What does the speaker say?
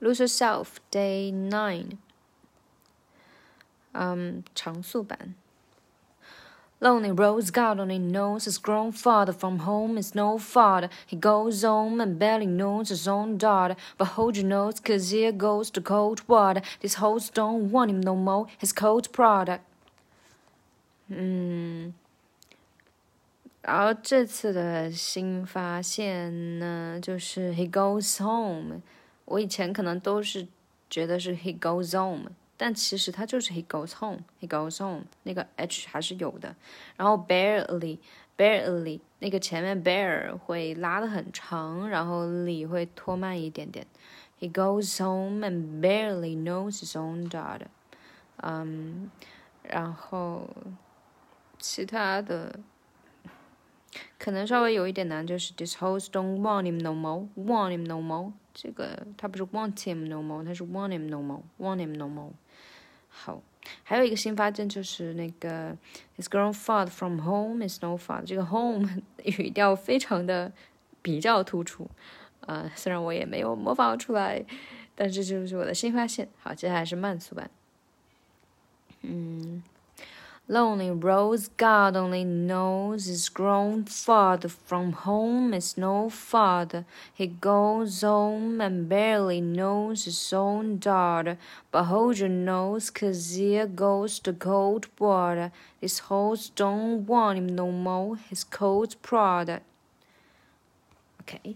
Lose Yourself Day Nine，嗯，长速版。Lonely rose God only knows his grown father from home is no father. He goes home and barely knows his own daughter. But hold your nose, cause here goes the cold water. These hoes don't want him no more, his cold product. 嗯，然后这次的新发现呢，就是 he goes home。 我以前可能都是觉得是 he goes home，但其实它就是 he goes home，he goes home，那个 h 还是有的。然后 barely，barely 那个前面 bear 会拉的很长，然后 ly 会拖慢一点点。He goes home and barely knows his own daughter。嗯，然后其他的。可能稍微有一点难，就是 this hoes don't want him no more，want him no more。这个它不是 want him no more，它是 want him no more，want him no more。好，还有一个新发现就是那个 his grown far from home is no far。这个 home 语调非常的比较突出，啊，虽然我也没有模仿出来，但这就是我的新发现。好，接下来是慢速版，嗯。Lonely Rose God only knows his grown father from home is no father. He goes home and barely knows his own daughter. But hold your nose, cause here goes the cold water. These hoes don't want him no more, his cold product. Okay.